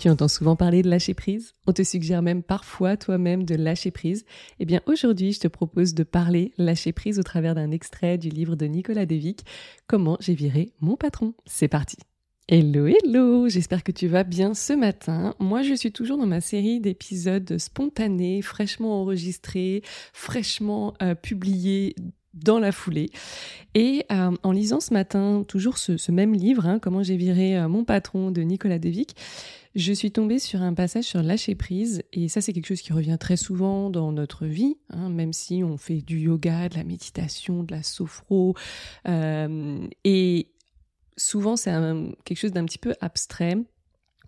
Tu entends souvent parler de lâcher prise On te suggère même parfois toi-même de lâcher prise Eh bien aujourd'hui, je te propose de parler lâcher prise au travers d'un extrait du livre de Nicolas Devic, Comment j'ai viré mon patron. C'est parti Hello, hello, j'espère que tu vas bien ce matin. Moi, je suis toujours dans ma série d'épisodes spontanés, fraîchement enregistrés, fraîchement euh, publiés dans la foulée. Et euh, en lisant ce matin toujours ce, même livre, hein, Comment j'ai viré euh, mon patron de Nicolas Devic, je suis tombée sur un passage sur lâcher prise. Et ça, c'est quelque chose qui revient très souvent dans notre vie, hein, même si on fait du yoga, de la méditation, de la sophro. Euh, et souvent, c'est quelque chose d'un petit peu abstrait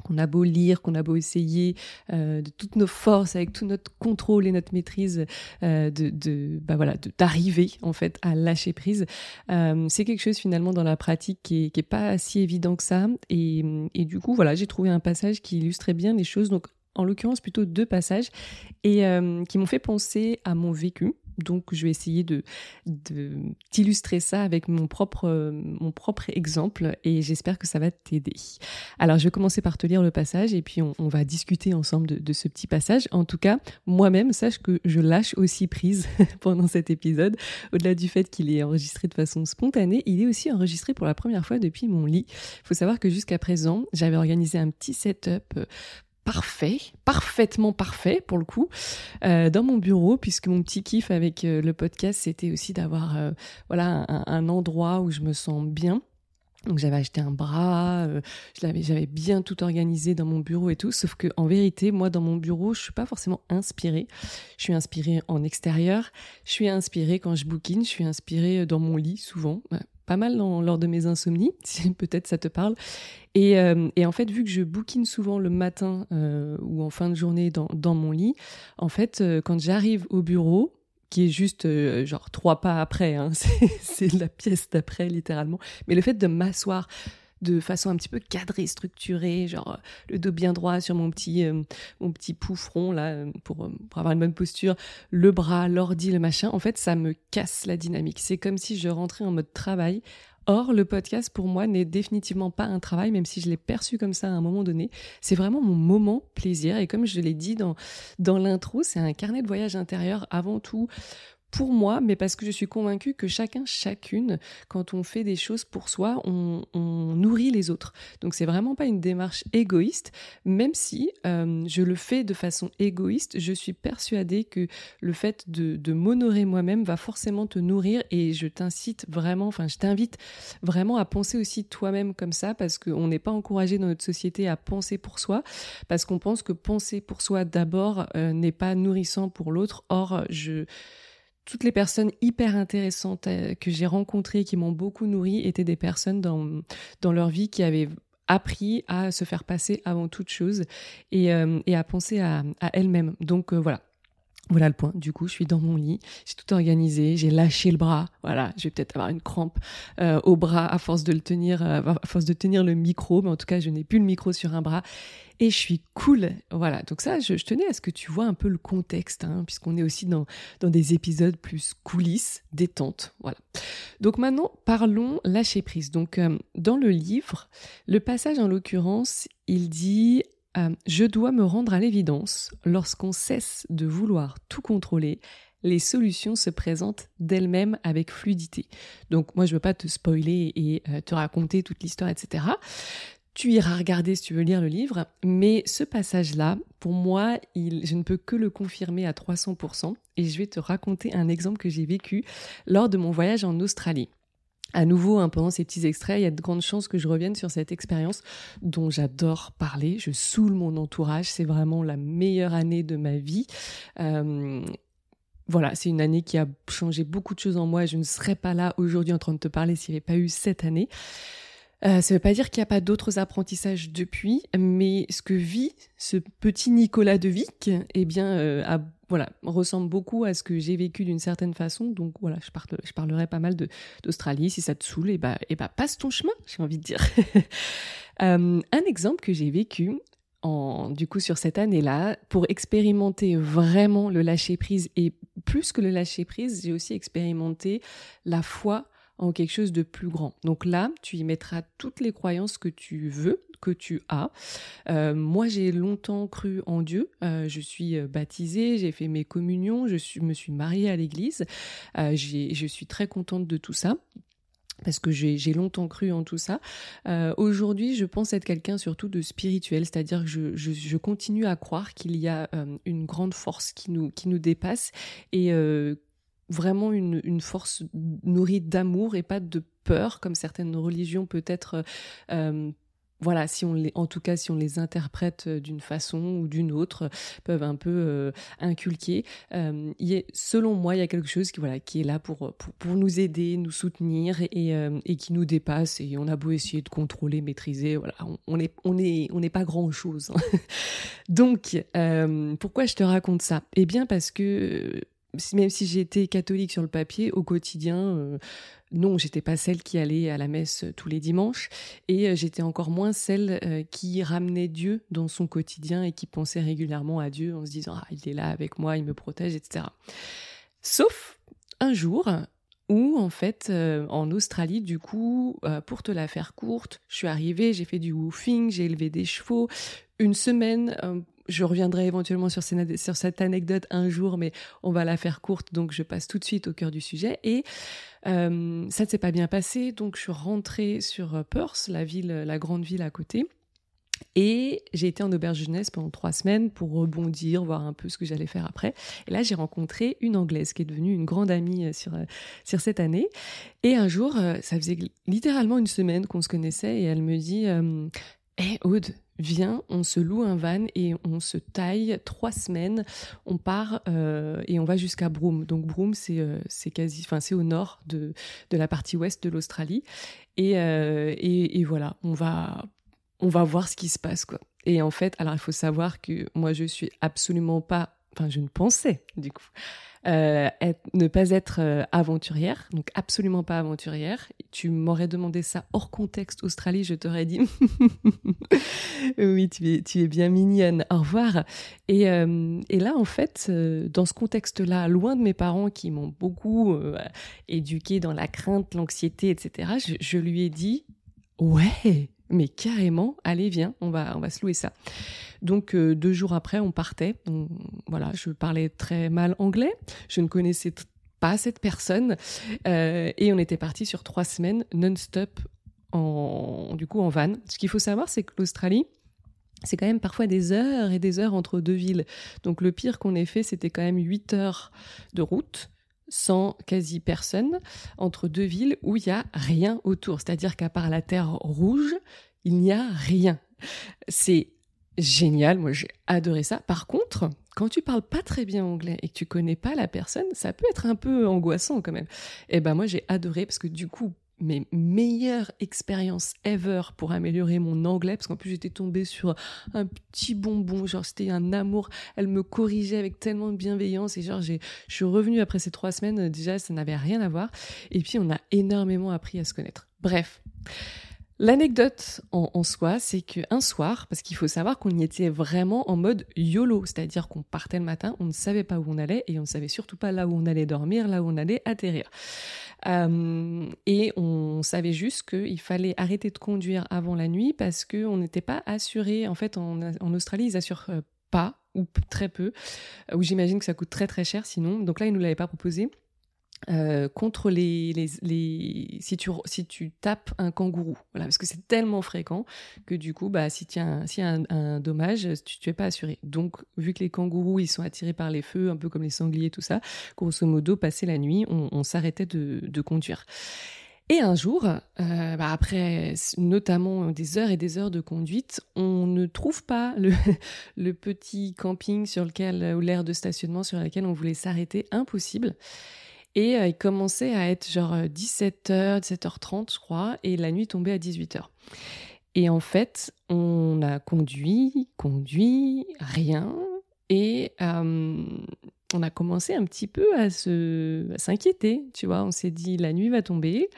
qu'on a beau lire, qu'on a beau essayer euh, de toutes nos forces, avec tout notre contrôle et notre maîtrise, euh, de, de bah voilà, d'arriver en fait à lâcher prise, euh, c'est quelque chose finalement dans la pratique qui est, qui est pas si évident que ça. Et, et du coup, voilà, j'ai trouvé un passage qui illustrait bien les choses. Donc, en l'occurrence, plutôt deux passages et qui m'ont fait penser à mon vécu. Donc, je vais essayer de, t'illustrer ça avec mon propre, mon propre exemple et j'espère que ça va t'aider. Alors, je vais commencer par te lire le passage et puis on, va discuter ensemble de, ce petit passage. En tout cas, moi-même, sache que je lâche aussi prise pendant cet épisode. Au-delà du fait qu'il est enregistré de façon spontanée, il est aussi enregistré pour la première fois depuis mon lit. Il faut savoir que jusqu'à présent, j'avais organisé un petit setup parfait, parfaitement parfait pour le coup, euh, dans mon bureau, puisque mon petit kiff avec euh, le podcast, c'était aussi d'avoir euh, voilà un, endroit où je me sens bien. Donc j'avais acheté un bras, j'avais bien tout organisé dans mon bureau et tout, sauf que en vérité, moi dans mon bureau, je suis pas forcément inspirée. Je suis inspirée en extérieur, je suis inspirée quand je bouquine, je suis inspirée dans mon lit souvent pas mal lors de mes insomnies, si peut-être ça te parle. Et, euh, et, en fait, vu que je bouquine souvent le matin euh, ou en fin de journée dans, dans mon lit, en fait, euh, quand j'arrive au bureau, qui est juste genre trois pas après, hein, c'est la pièce d'après littéralement, mais le fait de m'asseoir de façon un petit peu cadrée, structurée, genre le dos bien droit sur mon petit, euh, mon petit poufron là euh, pour, euh, pour, avoir une bonne posture, le bras, l'ordi, le machin. En fait, ça me casse la dynamique. C'est comme si je rentrais en mode travail. Or, le podcast, pour moi, n'est définitivement pas un travail, même si je l'ai perçu comme ça à un moment donné. C'est vraiment mon moment plaisir. Et comme je l'ai dit dans, dans l'intro, c'est un carnet de voyage intérieur avant tout pour moi, mais parce que je suis convaincue que chacun, chacune, quand on fait des choses pour soi, on, nourrit les autres. Donc c'est vraiment pas une démarche égoïste, même si euh, je le fais de façon égoïste, je suis persuadée que le fait de, de m'honorer moi-même va forcément te nourrir et je t'incite vraiment, enfin je t'invite vraiment à penser aussi toi-même comme ça parce qu'on n'est pas encouragé dans notre société à penser pour soi, parce qu'on pense que penser pour soi d'abord euh, n'est pas nourrissant pour l'autre. Or, je toutes les personnes hyper intéressantes euh, que j'ai rencontrées, qui m'ont beaucoup nourri, étaient des personnes dans, dans leur vie qui avaient appris à se faire passer avant toute chose et, euh, à penser à, à elles-mêmes. Donc euh, voilà, voilà le point. Du coup, je suis dans mon lit, j'ai tout organisé, j'ai lâché le bras. Voilà, je vais peut-être avoir une crampe au bras à force de le tenir, à force de tenir le micro, mais en tout cas, je n'ai plus le micro sur un bras et je suis cool. Voilà, donc ça, je, tenais à ce que tu vois un peu le contexte, hein, puisqu'on est aussi dans, dans des épisodes plus coulisses, détente. Voilà. Donc maintenant, parlons lâcher prise. Donc euh, dans le livre, le passage en l'occurrence, il dit euh, Je dois me rendre à l'évidence, lorsqu'on cesse de vouloir tout contrôler, les solutions se présentent d'elles-mêmes avec fluidité. Donc moi je ne veux pas te spoiler et euh, te raconter toute l'histoire, etc. Tu iras regarder si tu veux lire le livre, mais ce passage-là, pour moi, je ne peux que le confirmer à 300%, et je vais te raconter un exemple que j'ai vécu lors de mon voyage en Australie. À nouveau, hein, pendant ces petits extraits, il y a de grandes chances que je revienne sur cette expérience dont j'adore parler. Je saoule mon entourage, c'est vraiment la meilleure année de ma vie. Euh, voilà, c'est une année qui a changé beaucoup de choses en moi. Je ne serais pas là aujourd'hui en train de te parler s'il n'y avait pas eu cette année. Euh, ça ne veut pas dire qu'il n'y a pas d'autres apprentissages depuis, mais ce que vit ce petit Nicolas de Vic, eh bien, euh, voilà, ressemble beaucoup à ce que j'ai vécu d'une certaine façon. Donc voilà, je, je parlerai pas mal d'Australie. Si ça te saoule, et eh bah, et eh bah, passe ton chemin, j'ai envie de dire. Euh, un exemple que j'ai vécu, en, du coup sur cette année-là pour expérimenter vraiment le lâcher prise et plus que le lâcher prise, j'ai aussi expérimenté la foi en quelque chose de plus grand. Donc là, tu y mettras toutes les croyances que tu veux, que tu as. Euh, moi, j'ai longtemps cru en Dieu. Euh, je suis euh, baptisée, j'ai fait mes communions, je suis, me suis mariée à l'église. je suis très contente de tout ça parce que j'ai longtemps cru en tout ça. Aujourd'hui, je pense être quelqu'un surtout de spirituel, c'est-à-dire que je, je, continue à croire qu'il y a une grande force qui nous, qui nous dépasse et vraiment une, une force nourrie d'amour et pas de peur, comme certaines religions peut-être voilà, si on les, en tout cas, si on les interprète euh, d'une façon ou d'une autre, peuvent un peu euh, inculquer. Euh, il selon moi, il y a quelque chose qui, voilà, qui est là pour, pour, nous aider, nous soutenir et, et, qui nous dépasse. Et on a beau essayer de contrôler, maîtriser, voilà, on n'est on est, on pas grand chose. Hein. Donc, pourquoi je te raconte ça? Eh bien, parce que même si j'étais catholique sur le papier, au quotidien, euh, non, j'étais pas celle qui allait à la messe tous les dimanches, et euh, j'étais encore moins celle euh, qui ramenait Dieu dans son quotidien et qui pensait régulièrement à Dieu en se disant ah il est là avec moi, il me protège, etc. Sauf un jour où en fait en Australie du coup pour te la faire courte je suis arrivée j'ai fait du woofing j'ai élevé des chevaux une semaine je reviendrai éventuellement sur, cette anecdote un jour, mais on va la faire courte, donc je passe tout de suite au cœur du sujet. Et euh, ça ne s'est pas bien passé, donc je suis rentrée sur euh, Perth, la ville, la grande ville à côté. Et j'ai été en auberge jeunesse pendant trois semaines pour rebondir, voir un peu ce que j'allais faire après. Et là, j'ai rencontré une Anglaise qui est devenue une grande amie euh, sur, sur cette année. Et un jour, ça faisait littéralement une semaine qu'on se connaissait et elle me dit Hé Aude, viens, on se loue un van et on se taille trois semaines. On part euh, et on va jusqu'à Broome. Donc Broome, c'est euh, quasi, enfin c'est au nord de, de la partie ouest de l'Australie. Et, euh, et, et, voilà, on va on va voir ce qui se passe quoi. Et en fait, alors il faut savoir que moi je suis absolument pas, enfin je ne pensais du coup euh, ne pas être euh, aventurière, donc absolument pas aventurière. Tu m'aurais demandé ça hors contexte Australie, je t'aurais dit oui, tu es, bien mignonne, au revoir. Et, euh, là, en fait, dans ce contexte-là, loin de mes parents qui m'ont beaucoup éduqué dans la crainte, l'anxiété, etc., je lui ai dit ouais, mais carrément, allez, viens, on va, on va se louer ça. Donc euh, deux jours après, on partait. voilà, je parlais très mal anglais, je ne connaissais pas cette personne, euh, et on était parti sur trois semaines non-stop en, du coup, en van. Ce qu'il faut savoir, c'est que l'Australie, c'est quand même parfois des heures et des heures entre deux villes. Donc le pire qu'on ait fait, c'était quand même huit heures de route sans quasi personne entre deux villes où il n'y a rien autour. C'est-à-dire qu'à part la terre rouge, il n'y a rien. C'est génial, moi j'ai adoré ça. Par contre, quand tu parles pas très bien anglais et que tu connais pas la personne, ça peut être un peu angoissant quand même. Et eh ben moi j'ai adoré parce que du coup, mes meilleures expériences ever pour améliorer mon anglais, parce qu'en plus j'étais tombée sur un petit bonbon, genre c'était un amour, elle me corrigeait avec tellement de bienveillance, et genre je suis revenue après ces trois semaines, déjà ça n'avait rien à voir, et puis on a énormément appris à se connaître. Bref. L'anecdote en, soi, c'est qu'un soir, parce qu'il faut savoir qu'on y était vraiment en mode YOLO, c'est-à-dire qu'on partait le matin, on ne savait pas où on allait et on ne savait surtout pas là où on allait dormir, là où on allait atterrir. Euh, et on savait juste qu'il fallait arrêter de conduire avant la nuit parce qu'on n'était pas assuré. En fait, en, Australie, ils assurent euh, pas ou très peu, ou j'imagine que ça coûte très très cher sinon. Donc là, ils nous l'avaient pas proposé. Euh, contre les, les, les, si tu si tu tapes un kangourou. Voilà parce que c'est tellement fréquent que du coup bah si tu un, dommage tu, tu es pas assuré. Donc vu que les kangourous ils sont attirés par les feux un peu comme les sangliers tout ça grosso modo passer la nuit on, s'arrêtait de, de conduire. Et un jour, euh, bah après notamment des heures et des heures de conduite, on ne trouve pas le, le petit camping sur lequel, ou l'aire de stationnement sur lequel on voulait s'arrêter, impossible. Et il commençait à être genre 17h, 17h30, je crois, et la nuit tombait à 18h. Et en fait, on a conduit, conduit, rien. Et on a commencé un petit peu à se s'inquiéter, tu vois. On s'est dit, la nuit va tomber.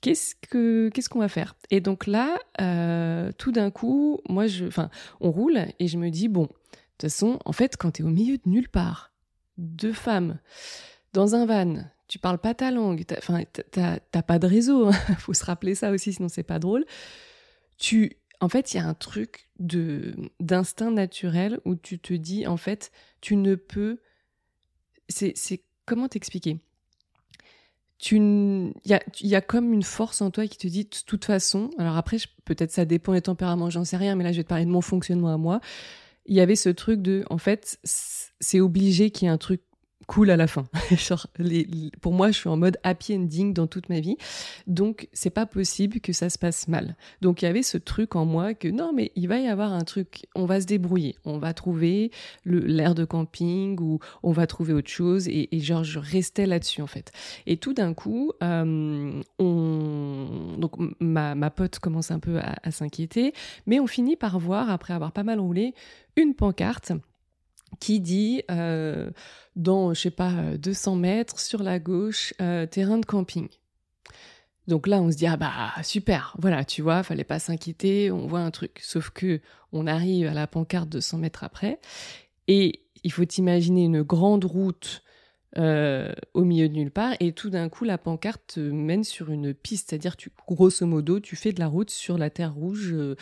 Qu'est-ce que qu'est-ce qu'on va faire? Et donc là, euh, tout d'un coup, moi, je, enfin, on roule et je me dis bon, de toute façon, en fait, quand tu es au milieu de nulle part, deux femmes dans un van, tu parles pas ta langue, enfin, t'as pas de réseau. Hein. Faut se rappeler ça aussi, sinon c'est pas drôle. Tu, en fait, il y a un truc de d'instinct naturel où tu te dis en fait, tu ne peux c'est comment t'expliquer? Il y y a comme une force en toi qui te dit de toute façon alors après peut-être ça dépend des tempéraments j'en sais rien mais là je vais te parler de mon fonctionnement à moi il y avait ce truc de en fait c'est obligé qu'il y ait un truc cool à la fin. Pour moi, je suis en mode happy ending dans toute ma vie. Donc, c'est pas possible que ça se passe mal. Donc, il y avait ce truc en moi que non, mais il va y avoir un truc, on va se débrouiller. On va trouver l'air de camping ou on va trouver autre chose. Et, genre, je restais là-dessus, en fait. Et tout d'un coup, euh, on, donc, ma, ma pote commence un peu à, à s'inquiéter, mais on finit par voir, après avoir pas mal roulé, une pancarte qui dit euh, dans, je sais pas, 200 mètres sur la gauche, euh, terrain de camping. Donc là, on se dit ah bah super, voilà, tu vois, fallait pas s'inquiéter, on voit un truc. Sauf que on arrive à la pancarte 200 mètres après, et il faut imaginer une grande route euh, au milieu de nulle part et tout d'un coup la pancarte mène sur une piste, c'est-à-dire tu grosso modo tu fais de la route sur la terre rouge euh,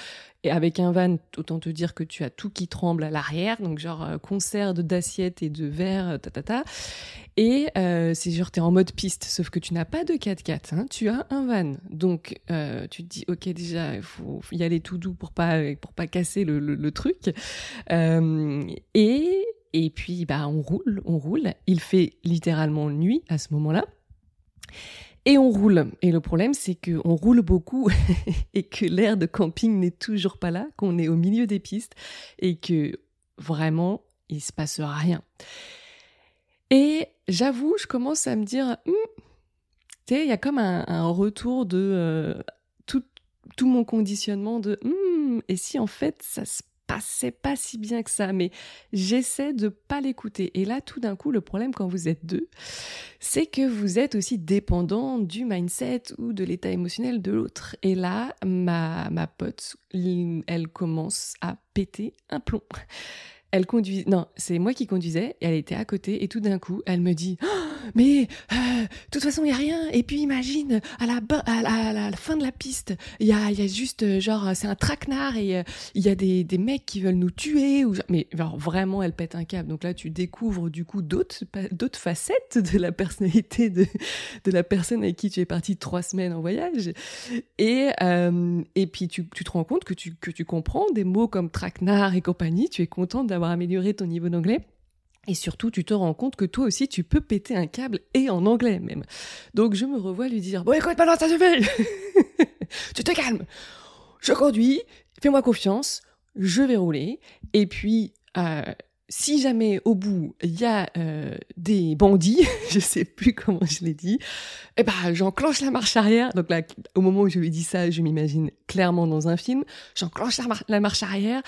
et avec un van, autant te dire que tu as tout qui tremble à l'arrière, donc genre euh, concert d'assiettes et de verres, ta ta ta. Et c'est genre t'es en mode piste, sauf que tu n'as pas de 4x4, hein, tu as un van, donc tu te dis ok déjà il faut y aller tout doux pour pas pour pas casser le, le truc. Et et puis, bah, on roule, on roule. Il fait littéralement nuit à ce moment-là. Et on roule. Et le problème, c'est qu'on roule beaucoup et que l'air de camping n'est toujours pas là, qu'on est au milieu des pistes et que vraiment, il se passe rien. Et j'avoue, je commence à me dire, hmm, tu sais, il y a comme un, retour de euh, tout, mon conditionnement de, hmm, et si en fait ça se c'est pas si bien que ça, mais j'essaie de pas l'écouter. Et là, tout d'un coup, le problème quand vous êtes deux, c'est que vous êtes aussi dépendant du mindset ou de l'état émotionnel de l'autre. Et là, ma, ma pote, elle commence à péter un plomb elle conduisait, non, c'est moi qui conduisais, et elle était à côté, et tout d'un coup, elle me dit, oh, mais euh, de toute façon, il y a rien. Et puis imagine, à la, fin de la piste, il y a, juste, euh, genre, c'est un traquenard, et euh, il y a des, mecs qui veulent nous tuer. Mais vraiment, elle pète un câble. Donc là, tu découvres du coup d'autres, facettes de la personnalité de, la personne avec qui tu es parti trois semaines en voyage. Et, puis, tu, tu te rends compte que tu, que tu comprends des mots comme traquenard et compagnie. Tu es content d'avoir améliorer ton niveau d'anglais. Et surtout, tu te rends compte que toi aussi, tu peux péter un câble et en anglais même. Donc, je me revois lui dire Bon, écoute, maintenant, ça suffit Tu te calmes Je conduis, fais-moi confiance, je vais rouler. Et puis, euh, si jamais au bout il y a euh, des bandits, je sais plus comment je l'ai dit, eh ben j'enclenche la marche arrière. Donc là, au moment où je lui dis ça, je m'imagine clairement dans un film. J'enclenche la, marche arrière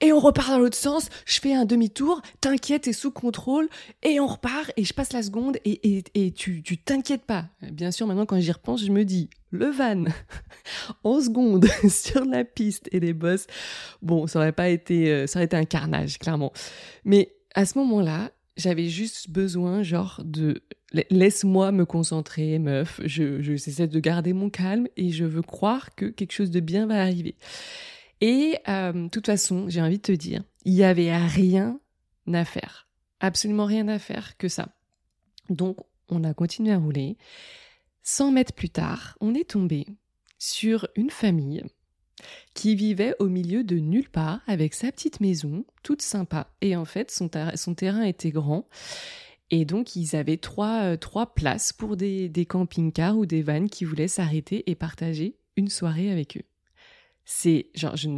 et on repart dans l'autre sens. Je fais un demi-tour, t'inquiète, et sous contrôle et on repart et je passe la seconde et, et, et tu tu t'inquiètes pas. Bien sûr, maintenant quand j'y repense, je me dis le van en seconde sur la piste et les boss. Bon, ça aurait pas été, euh, ça aurait été un carnage, clairement. Mais à ce moment-là, j'avais juste besoin, genre, de laisse-moi me concentrer, meuf. Je, je j'essaie de garder mon calme et je veux croire que quelque chose de bien va arriver. Et euh, de toute façon, j'ai envie de te dire, il y avait rien à faire, absolument rien à faire que ça. Donc, on a continué à rouler. 100 mètres plus tard, on est tombé sur une famille qui vivait au milieu de nulle part avec sa petite maison, toute sympa. Et en fait, son, terrain était grand. Et donc, ils avaient trois, euh, places pour des, des camping-cars ou des vannes qui voulaient s'arrêter et partager une soirée avec eux. C'est genre, je,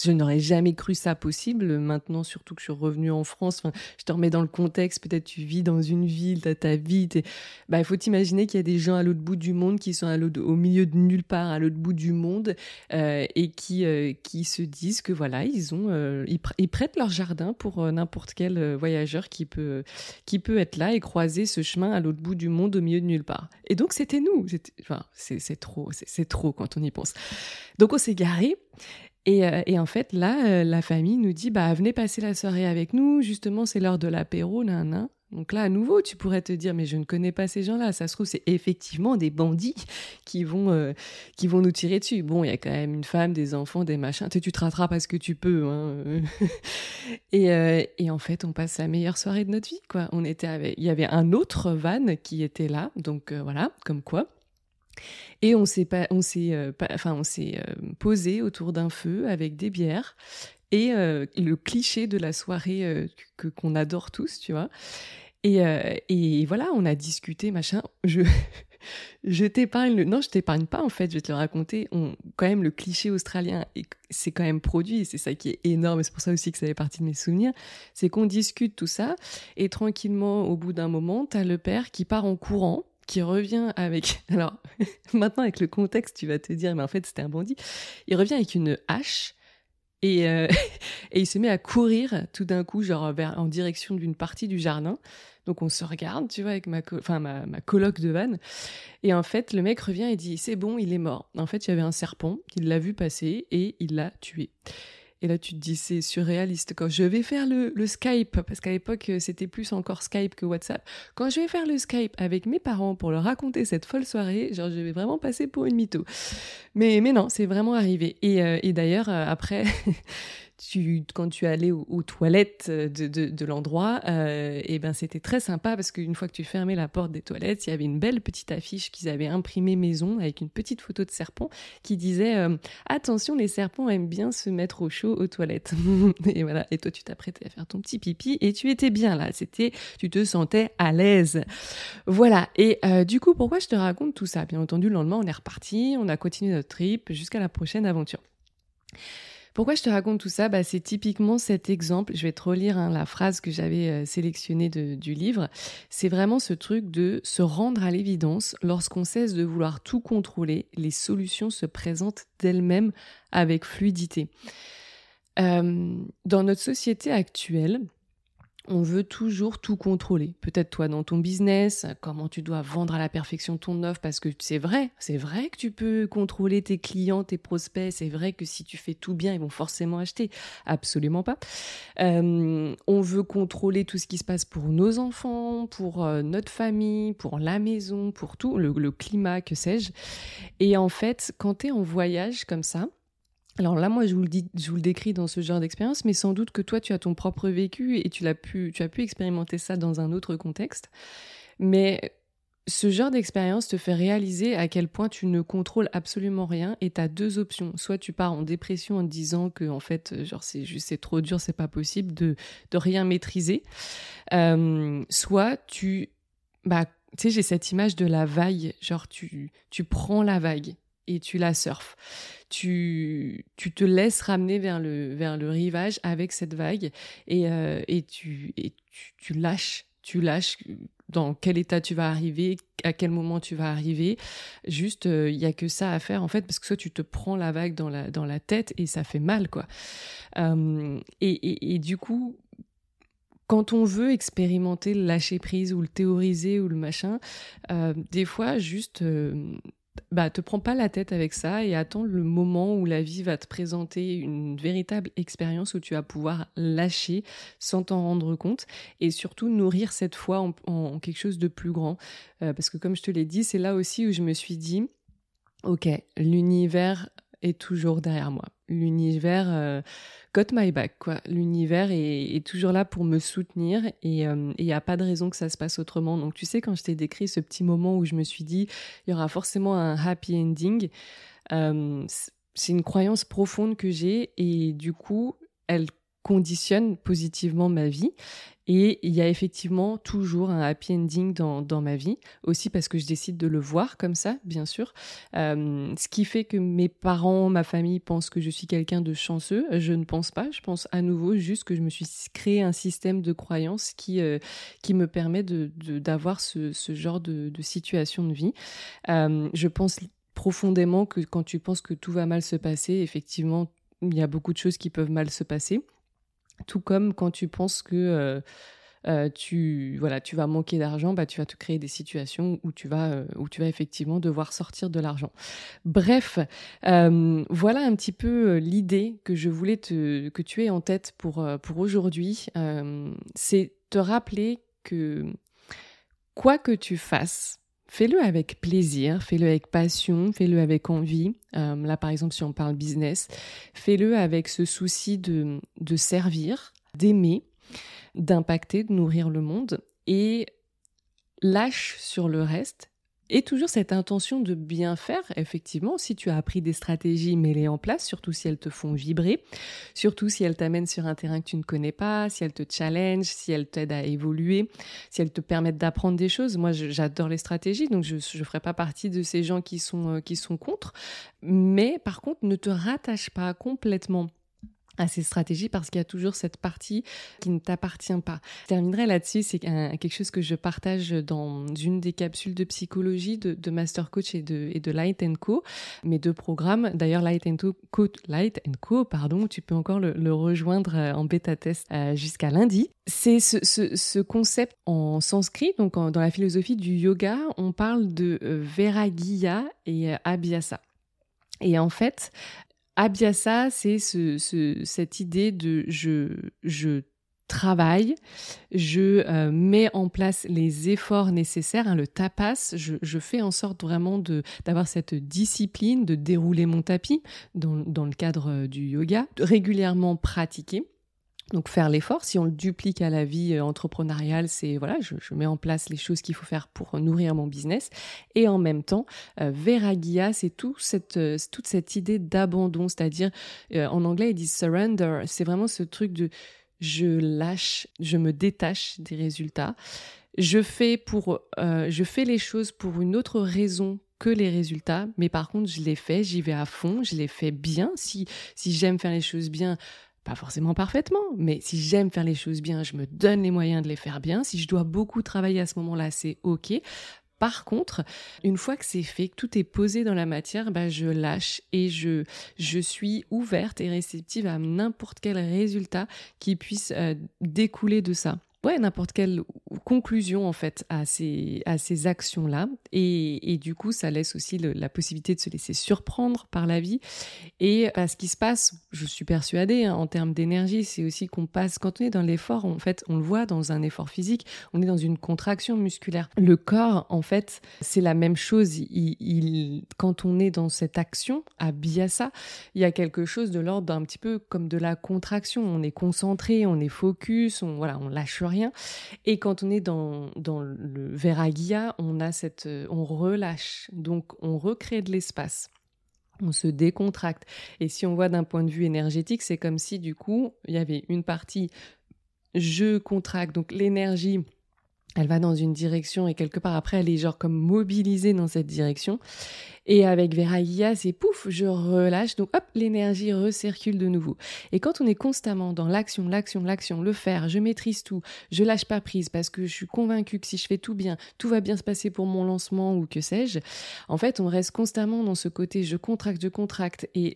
je n'aurais jamais cru ça possible. Maintenant, surtout que je suis revenue en France, je te remets dans le contexte. Peut-être tu vis dans une ville, tu ta vie. Bah, il faut t'imaginer qu'il y a des gens à l'autre bout du monde qui sont au milieu de nulle part, à l'autre bout du monde, euh, et qui, euh, qui se disent que voilà, ils, ont, euh, ils, prêtent leur jardin pour n'importe quel voyageur qui peut, qui peut être là et croiser ce chemin à l'autre bout du monde, au milieu de nulle part. Et donc, c'était nous. Enfin, c'est trop, c'est trop quand on y pense. Donc, on s'est garé. Euh, et, en fait, là, euh, la famille nous dit bah, venez passer la soirée avec nous, justement, c'est l'heure de l'apéro, nan, Donc là, à nouveau, tu pourrais te dire, mais je ne connais pas ces gens-là. Ça se trouve, c'est effectivement des bandits qui vont, euh, qui vont nous tirer dessus. Bon, il y a quand même une femme, des enfants, des machins. Tu, tu te rattrapes parce que tu peux. Hein. et, et, en fait, on passe la meilleure soirée de notre vie. Quoi. On était. Il y avait un autre van qui était là. Donc voilà, comme quoi. Et on s'est pas, on s'est, euh, enfin, on s'est euh, posé autour d'un feu avec des bières et euh, le cliché de la soirée que qu'on adore tous, tu vois. Et, et voilà, on a discuté, machin. Je, je t'épargne non, je t'épargne pas en fait. Je vais te le raconter. On, quand même, le cliché australien, c'est quand même produit. C'est ça qui est énorme. Et c'est pour ça aussi que ça fait partie de mes souvenirs. C'est qu'on discute tout ça et tranquillement, au bout d'un moment, t'as le père qui part en courant qui revient avec. Alors, maintenant, avec le contexte, tu vas te dire, mais en fait, c'était un bandit. Il revient avec une hache et, euh, et il se met à courir tout d'un coup, genre en direction d'une partie du jardin. Donc on se regarde, tu vois, avec ma, enfin, ma, ma coloc de vanne. Et en fait, le mec revient et dit C'est bon, il est mort. En fait, il y avait un serpent, il l'a vu passer et il l'a tué. Et là, tu te dis, c'est surréaliste. Quand je vais faire le, Skype, parce qu'à l'époque, euh, c'était plus encore Skype que WhatsApp. Quand je vais faire le Skype avec mes parents pour leur raconter cette folle soirée, genre, je vais vraiment passer pour une mytho. Mais, mais non, c'est vraiment arrivé. Et, euh, et d'ailleurs, euh, après, quand tu allais aux, toilettes de, de, l'endroit, euh, et ben c'était très sympa parce qu'une fois que tu fermais la porte des toilettes, il y avait une belle petite affiche qu'ils avaient imprimée maison avec une petite photo de serpent qui disait euh, attention les serpents aiment bien se mettre au chaud aux toilettes. et voilà, et toi tu t'apprêtais à faire ton petit pipi et tu étais bien là, c'était tu te sentais à l'aise. Voilà. Et euh, du coup pourquoi je te raconte tout ça? Bien entendu le lendemain on est reparti, on a continué notre trip jusqu'à la prochaine aventure. Pourquoi je te raconte tout ça? Bah, C'est typiquement cet exemple. Je vais te relire hein, la phrase que j'avais euh, sélectionnée du livre. C'est vraiment ce truc de se rendre à l'évidence. Lorsqu'on cesse de vouloir tout contrôler, les solutions se présentent d'elles-mêmes avec fluidité. Euh, dans notre société actuelle, on veut toujours tout contrôler. Peut-être toi dans ton business, comment tu dois vendre à la perfection ton offre, parce que c'est vrai, c'est vrai que tu peux contrôler tes clients, tes prospects, c'est vrai que si tu fais tout bien, ils vont forcément acheter. Absolument pas. Euh, on veut contrôler tout ce qui se passe pour nos enfants, pour euh, notre famille, pour la maison, pour tout, le, le climat, que sais-je. Et en fait, quand tu es en voyage comme ça, alors là, moi, je vous le dis, je vous le décris dans ce genre d'expérience, mais sans doute que toi, tu as ton propre vécu et tu l'as pu, tu as pu expérimenter ça dans un autre contexte. Mais ce genre d'expérience te fait réaliser à quel point tu ne contrôles absolument rien et tu as deux options. Soit tu pars en dépression en te disant que en fait, genre c'est juste c'est trop dur, c'est pas possible de, de rien maîtriser. Euh, soit tu bah tu sais j'ai cette image de la vague, genre tu tu prends la vague et tu la surfes. Tu, tu te laisses ramener vers le, vers le rivage avec cette vague et, euh, et, tu, et tu, lâches, tu lâches dans quel état tu vas arriver, à quel moment tu vas arriver. Juste, il euh, y a que ça à faire en fait, parce que soit tu te prends la vague dans la, dans la tête et ça fait mal, quoi. Euh, et, et, et, du coup, quand on veut expérimenter le lâcher prise ou le théoriser ou le machin, des fois, juste bah, te prends pas la tête avec ça et attends le moment où la vie va te présenter une véritable expérience où tu vas pouvoir lâcher sans t'en rendre compte et surtout nourrir cette foi en, quelque chose de plus grand. Euh, parce que comme je te l'ai dit, c'est là aussi où je me suis dit, ok, l'univers est toujours derrière moi. L'univers euh, got my back, quoi. L'univers est, toujours là pour me soutenir et il euh, n'y a pas de raison que ça se passe autrement. Donc tu sais, quand je t'ai décrit ce petit moment où je me suis dit, il y aura forcément un happy ending, euh, c'est une croyance profonde que j'ai et du coup, elle conditionne positivement ma vie. Et il y a effectivement toujours un happy ending dans, dans, ma vie, aussi parce que je décide de le voir comme ça, bien sûr. Euh, ce qui fait que mes parents, ma famille pensent que je suis quelqu'un de chanceux. Je ne pense pas. Je pense à nouveau juste que je me suis créé un système de croyances qui, euh, qui me permet d'avoir de, ce, ce, genre de, situation de vie. Euh, je pense profondément que quand tu penses que tout va mal se passer, effectivement, il y a beaucoup de choses qui peuvent mal se passer. Tout comme quand tu penses que euh, euh, tu, voilà, tu vas manquer d'argent, bah, tu vas te créer des situations où tu vas, euh, tu vas effectivement devoir sortir de l'argent. Bref, voilà un petit peu l'idée que je voulais que tu aies en tête pour aujourd'hui. C'est te rappeler que quoi que tu fasses, Fais-le avec plaisir, fais-le avec passion, fais-le avec envie. Euh, là, par exemple, si on parle business, fais-le avec ce souci de, de servir, d'aimer, d'impacter, de nourrir le monde et lâche sur le reste et toujours cette intention de bien faire, effectivement, si tu as appris des stratégies, mets-les en place, surtout si elles te font vibrer, surtout si elles t'amènent sur un terrain que tu ne connais pas, si elles te challenge, si elles t'aident à évoluer, si elles te permettent d'apprendre des choses. Moi, j'adore les stratégies, donc je ne ferai pas partie de ces gens qui sont, euh, qui sont contre. Mais par contre, ne te rattache pas complètement à ces stratégies parce qu'il y a toujours cette partie qui ne t'appartient pas. Je terminerai là-dessus, c'est quelque chose que je partage dans une des capsules de psychologie de, Master Coach et de, Light Co, mes deux programmes. D'ailleurs, Light Co, Light Co, pardon, tu peux encore le, rejoindre euh, en bêta test euh, jusqu'à lundi. C'est ce, ce, concept en sanskrit, donc dans la philosophie du yoga, on parle de euh, Vairagya et Abhyasa. Et en fait, Abhyasa, c'est ce, cette idée de je, travaille, je euh, mets en place les efforts nécessaires, hein, le tapas, je, fais en sorte vraiment d'avoir cette discipline, de dérouler mon tapis dans, dans le cadre euh, du yoga, régulièrement pratiquer. Donc faire l'effort, si on le duplique à la vie euh, entrepreneuriale, c'est voilà, je, mets en place les choses qu'il faut faire pour nourrir mon business. Et en même temps, euh, c'est cette, euh, toute cette idée d'abandon, c'est-à-dire euh, en anglais ils disent surrender. C'est vraiment ce truc de je lâche, je me détache des résultats. Je fais pour, je fais les choses pour une autre raison que les résultats, mais par contre je les fais, j'y vais à fond, je les fais bien. Si si j'aime faire les choses bien, pas forcément parfaitement, mais si j'aime faire les choses bien, je me donne les moyens de les faire bien. Si je dois beaucoup travailler à ce moment-là, c'est OK. Par contre, une fois que c'est fait, que tout est posé dans la matière, bah, je lâche et je, je suis ouverte et réceptive à n'importe quel résultat qui puisse euh, découler de ça ouais, n'importe quelle conclusion en fait à ces, à ces actions-là. Et, et, du coup, ça laisse aussi la possibilité de se laisser surprendre par la vie. Et ce qui se passe, je suis persuadée, hein, en termes d'énergie, c'est aussi qu'on passe, quand on est dans l'effort, en fait, on le voit dans un effort physique, on est dans une contraction musculaire. Le corps, en fait, c'est la même chose. Il, quand on est dans cette action, à Biasa, il y a quelque chose de l'ordre d'un petit peu comme de la contraction. On est concentré, on est focus, on, voilà, on lâche. Et quand on est dans, dans le Veragia, on a cette, on relâche, donc on recrée de l'espace. On se décontracte. Et si on voit d'un point de vue énergétique, c'est comme si du coup, il y avait une partie je contracte, donc l'énergie elle va dans une direction et quelque part après elle est genre comme mobilisée dans cette direction. Et avec Veraïa, c'est pouf, je relâche, donc hop, l'énergie recircule de nouveau. Et quand on est constamment dans l'action, l'action, l'action, le faire, je maîtrise tout, je lâche pas prise parce que je suis convaincue que si je fais tout bien, tout va bien se passer pour mon lancement ou que sais-je. En fait, on reste constamment dans ce côté je contracte, je contracte et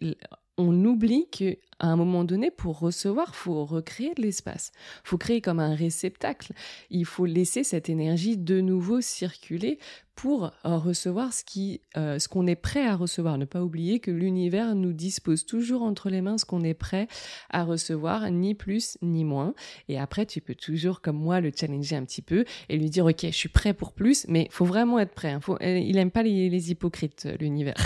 on oublie que à un moment donné, pour recevoir, faut recréer de l'espace. Faut créer comme un réceptacle. Il faut laisser cette énergie de nouveau circuler pour euh, recevoir ce qui, euh, ce qu'on est prêt à recevoir. Ne pas oublier que l'univers nous dispose toujours entre les mains ce qu'on est prêt à recevoir, ni plus ni moins. Et après, tu peux toujours, comme moi, le challenger un petit peu et lui dire, ok, je suis prêt pour plus, mais faut vraiment être prêt. Hein. Euh, il aime pas les, les hypocrites, l'univers.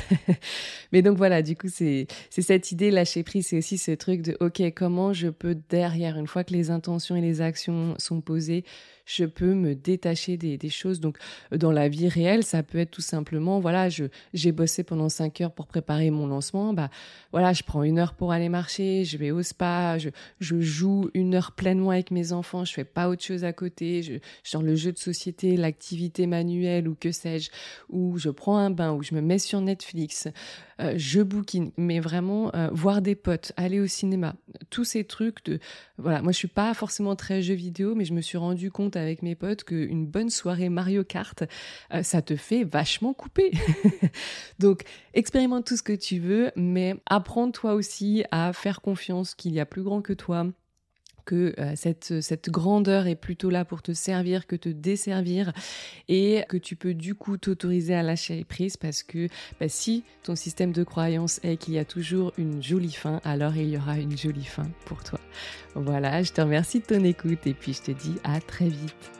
mais donc voilà, du coup, c'est, c'est cette idée lâcher prise, c'est aussi ce truc de, ok, comment je peux derrière, une fois que les intentions et les actions sont posées, je peux me détacher des, choses. Donc, dans la vie réelle, ça peut être tout simplement, voilà, je, j'ai bossé pendant cinq heures pour préparer mon lancement. Bah, voilà, je prends une heure pour aller marcher, je vais au spa, je, je joue une heure pleinement avec mes enfants, je fais pas autre chose à côté, je, genre le jeu de société, l'activité manuelle ou que sais-je, ou je prends un bain, ou je me mets sur Netflix. Euh, je bouquine, mais vraiment euh, voir des potes, aller au cinéma, tous ces trucs de voilà, moi je suis pas forcément très jeu vidéo, mais je me suis rendu compte avec mes potes qu'une bonne soirée Mario Kart, euh, ça te fait vachement couper. Donc expérimente tout ce que tu veux, mais apprends toi aussi à faire confiance qu'il y a plus grand que toi, que euh, cette, cette grandeur est plutôt là pour te servir que te desservir et que tu peux du coup t'autoriser à lâcher prise parce que bah, si ton système de croyance est qu'il y a toujours une jolie fin, alors il y aura une jolie fin pour toi. Voilà, je te remercie de ton écoute et puis je te dis à très vite.